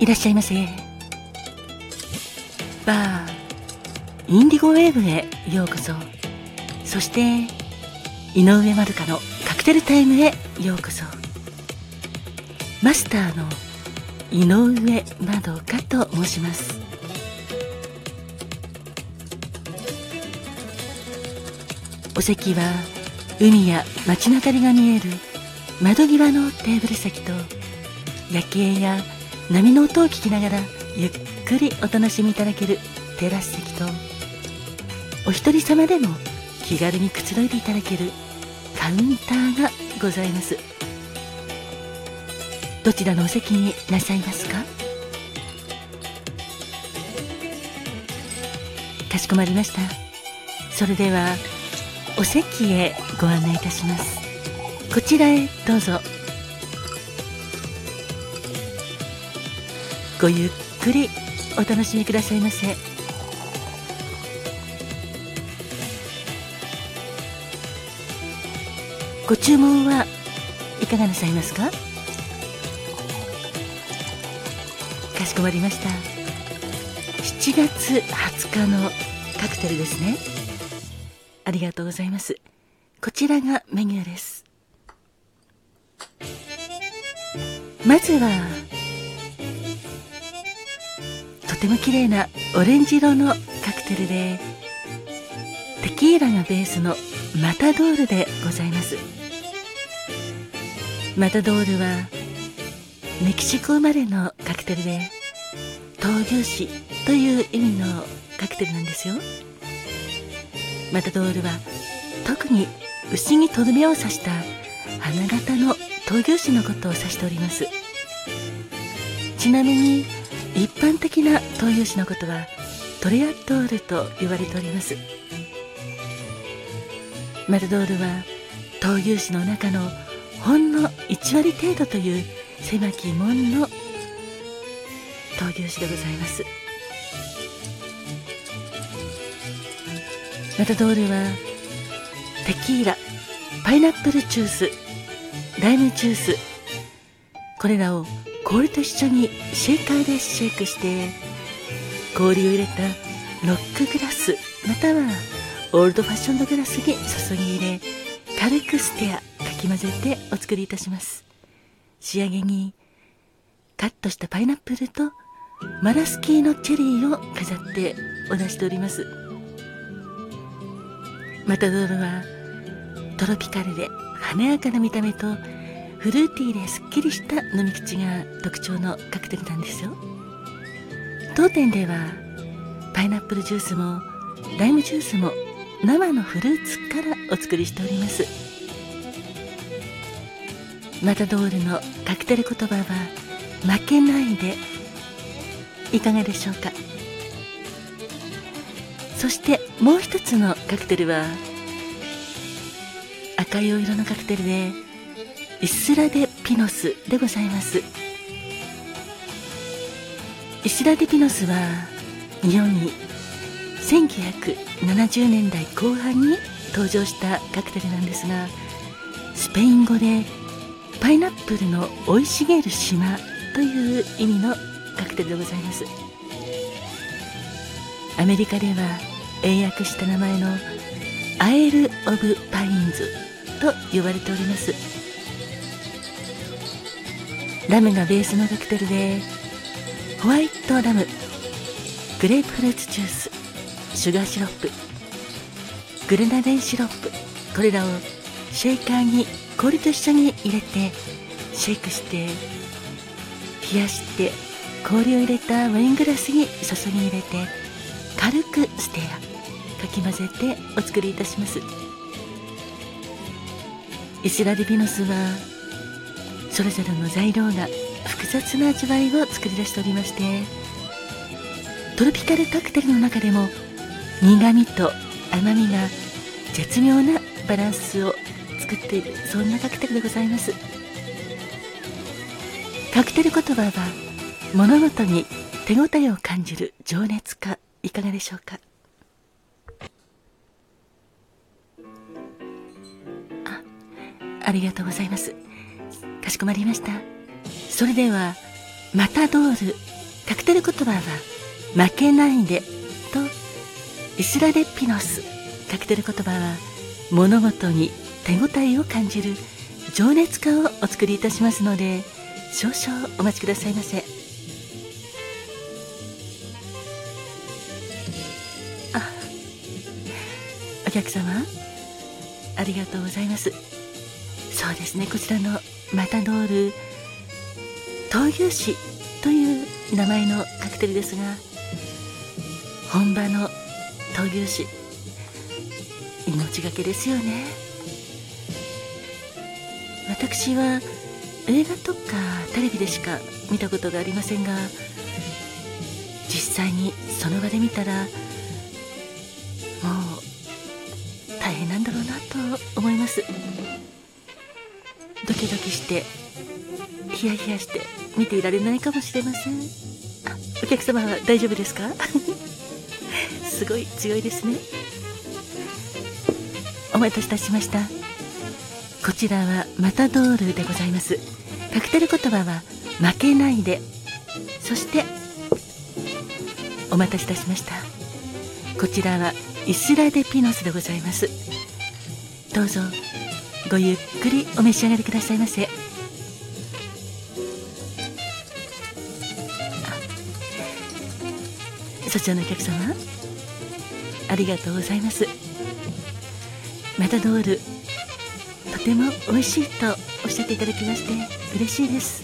いらっしゃいませ。バーインディゴウェーブへようこそ。そして井上まるかのカクテルタイムへようこそ。マスターの井上まどかと申します。お席は海や街中が見える窓際のテーブル席と夜景や波の音を聞きながらゆっくりお楽しみいただけるテラス席とお一人様でも気軽にくつろいでいただけるカウンターがございます。どちらのお席になさいますか？かしこまりました。それではお席へご案内いたします。こちらへどうぞ。ごゆっくりお楽しみくださいませ。ご注文はいかがなさいますか？かしこまりました。7月20日のカクテルですね。ありがとうございます。こちらがメニューです。まずはても綺麗なオレンジ色のカクテルでテキーラがベースのマタドールでございます。マタドールはメキシコ生まれのカクテルで闘牛士という意味のカクテルなんですよ。マタドールは特に牛にとどめを刺した花形の闘牛士のことを指しております。ちなみに一般的な闘牛士のことはトレアドールと言われております。マタドールは闘牛士の中のほんの1割程度という狭き門の闘牛士でございます。マタドールはテキーラパイナップルジュースライムジュースこれらを氷と一緒にシェイカーでシェイクして氷を入れたロックグラスまたはオールドファッションのグラスに注ぎ入れ軽くステアかき混ぜてお作りいたします。仕上げにカットしたパイナップルとマラスキーのチェリーを飾ってお出しております。マタドールはトロピカルで華やかな見た目とフルーティーですっきりした飲み口が特徴のカクテルなんですよ。当店ではパイナップルジュースもライムジュースも生のフルーツからお作りしております。マタドールのカクテル言葉は負けないでいかがでしょうか？そしてもう一つのカクテルは赤いお色のカクテルでイスラデピノスでございます。イスラデピノスは日本に1970年代後半に登場したカクテルなんですがスペイン語でパイナップルの生い茂る島という意味のカクテルでございます。アメリカでは英訳した名前のアエル・オブ・パインズと呼ばれております。ラムがベースのカクテルでホワイトラムグレープフルーツジュースシュガーシロップグレナデンシロップこれらをシェイカーに氷と一緒に入れてシェイクして冷やして氷を入れたワイングラスに注ぎ入れて軽くステアかき混ぜてお作りいたします。イスラディビノスはそれぞれの材料が複雑な味わいを作り出しておりましてトロピカルカクテルの中でも苦みと甘みが絶妙なバランスを作っているそんなカクテルでございます。カクテル言葉は物事に手応えを感じる情熱家いかがでしょうか？あありがとうございます。かしこまりました。それではマタドール。カクテル言葉は負けないでとイスラデピノス。カクテル言葉は物事に手応えを感じる情熱家をお作りいたしますので少々お待ちくださいませ。あお客様ありがとうございます。そうですねこちらのマタドール闘牛士という名前のカクテルですが本場の闘牛士命がけですよね。私は映画とかテレビでしか見たことがありませんが実際にその場で見たらもう大変なんだろうなと思います。キドキしてヒヤヒヤして見ていられないかもしれません。お客様は大丈夫ですか？すごい強いですね。お待たせいたしました。こちらはマタドールでございます。カクテル言葉は負けないで。そしてお待たせいたしました。こちらはイスラデピノスでございます。どうぞ。ごゆっくりお召し上がりくださいませ。そちらのお客様ありがとうございます。マタドールとても美味しいとおっしゃっていただきまして嬉しいです。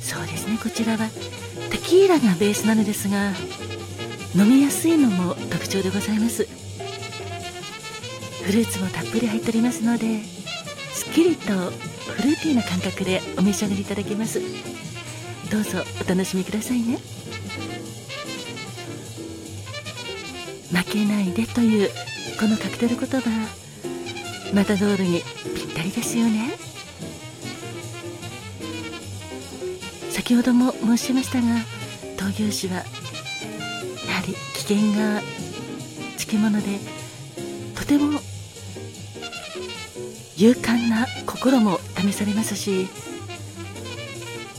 そうですね。こちらはテキーラがベースなのですが飲みやすいのも特徴でございます。フルーツもたっぷり入っておりますのですっきりとフルーティーな感覚でお召し上がりいただけます。どうぞお楽しみくださいね。負けないでというこのカクテル言葉マタドールにぴったりですよね。先ほども申しましたが闘牛士はやはり危険がつきものでとても勇敢な心も試されますし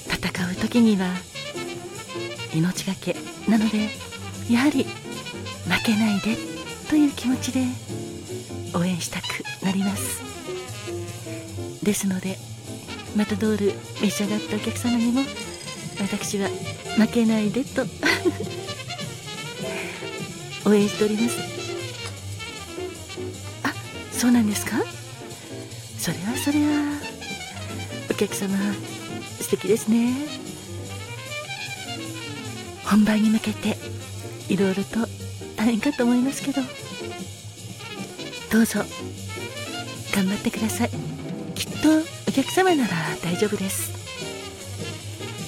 戦う時には命がけなのでやはり負けないでという気持ちで応援したくなります。ですのでマタドール召し上がったお客様にも私は負けないでと 応援しております。そうなんですか？それはそれは。お客様素敵ですね。本番に向けていろいろと大変かと思いますけど。どうぞ頑張ってください。きっとお客様なら大丈夫です。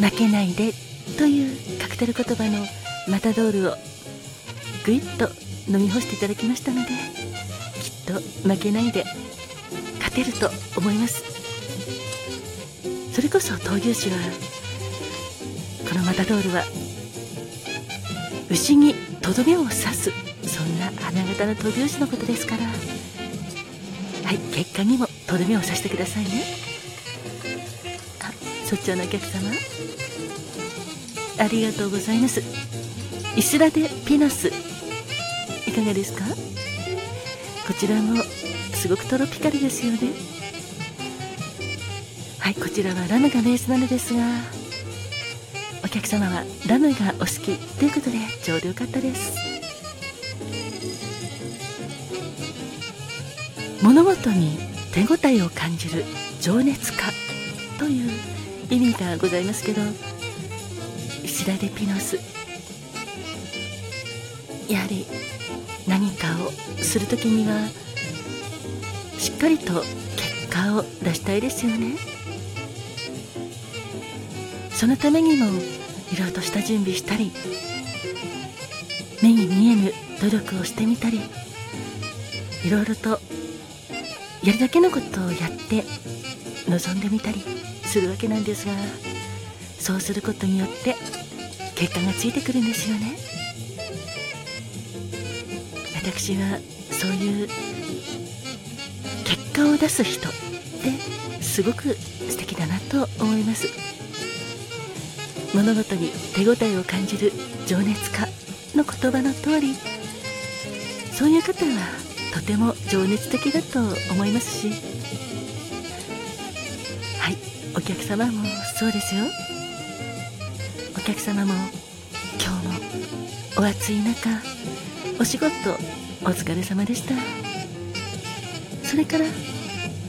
負けないでというカクテル言葉のマタドールをぐいっと飲み干していただきましたので。と負けないで勝てると思います。それこそ闘牛士はこのマタドールは牛にとどめを刺すそんな花形の闘牛士のことですからはい結果にもとどめを刺してくださいね。あそちのお客様ありがとうございます。イスラデピナスいかがですか？こちらもすごくトロピカルですよね。はいこちらはラムがベースなのですがお客様はラムがお好きということでちょうどよかったです。物事に手応えを感じる情熱家という意味がございますけどイスラデピノスやはり何かをする時にはしっかりと結果を出したいですよね。そのためにもいろいろとした準備したり目に見えぬ努力をしてみたりいろいろとやるだけのことをやって望んでみたりするわけなんですがそうすることによって結果がついてくるんですよね。私はそういう結果を出す人ってすごく素敵だなと思います。物事に手応えを感じる情熱家の言葉の通りそういう方はとても情熱的だと思いますし。はいお客様もそうですよ。お客様も今日もお暑い中お仕事お疲れ様でした。それから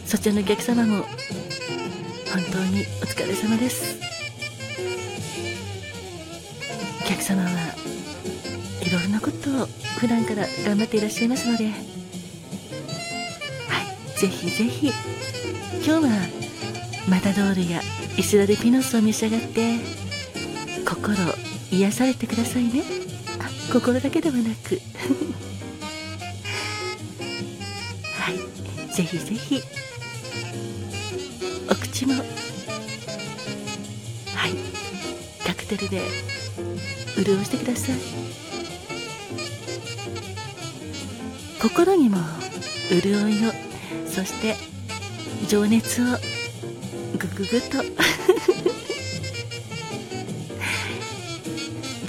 そちらのお客様も本当にお疲れ様です。お客様はいろいろなことを普段から頑張っていらっしゃいますので。はいぜひぜひ今日はマタドールやイスラデピノスを召し上がって心癒されてくださいね。心だけではなく。はいぜひぜひ。お口も。はいカクテルで潤してください。心にも潤いをそして情熱をぐぐぐっと。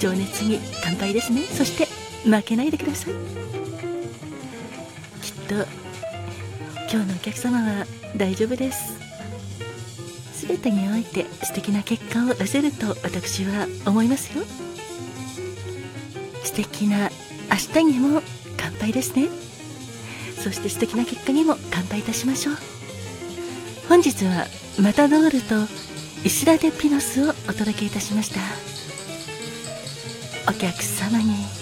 情熱に乾杯ですね。そして負けないでください。きっと今日のお客様は大丈夫です。全てにおいて素敵な結果を出せると私は思いますよ。素敵な明日にも乾杯ですね。そして素敵な結果にも乾杯いたしましょう。本日はマタドールとイスラデピノスをお届けいたしました。お客様に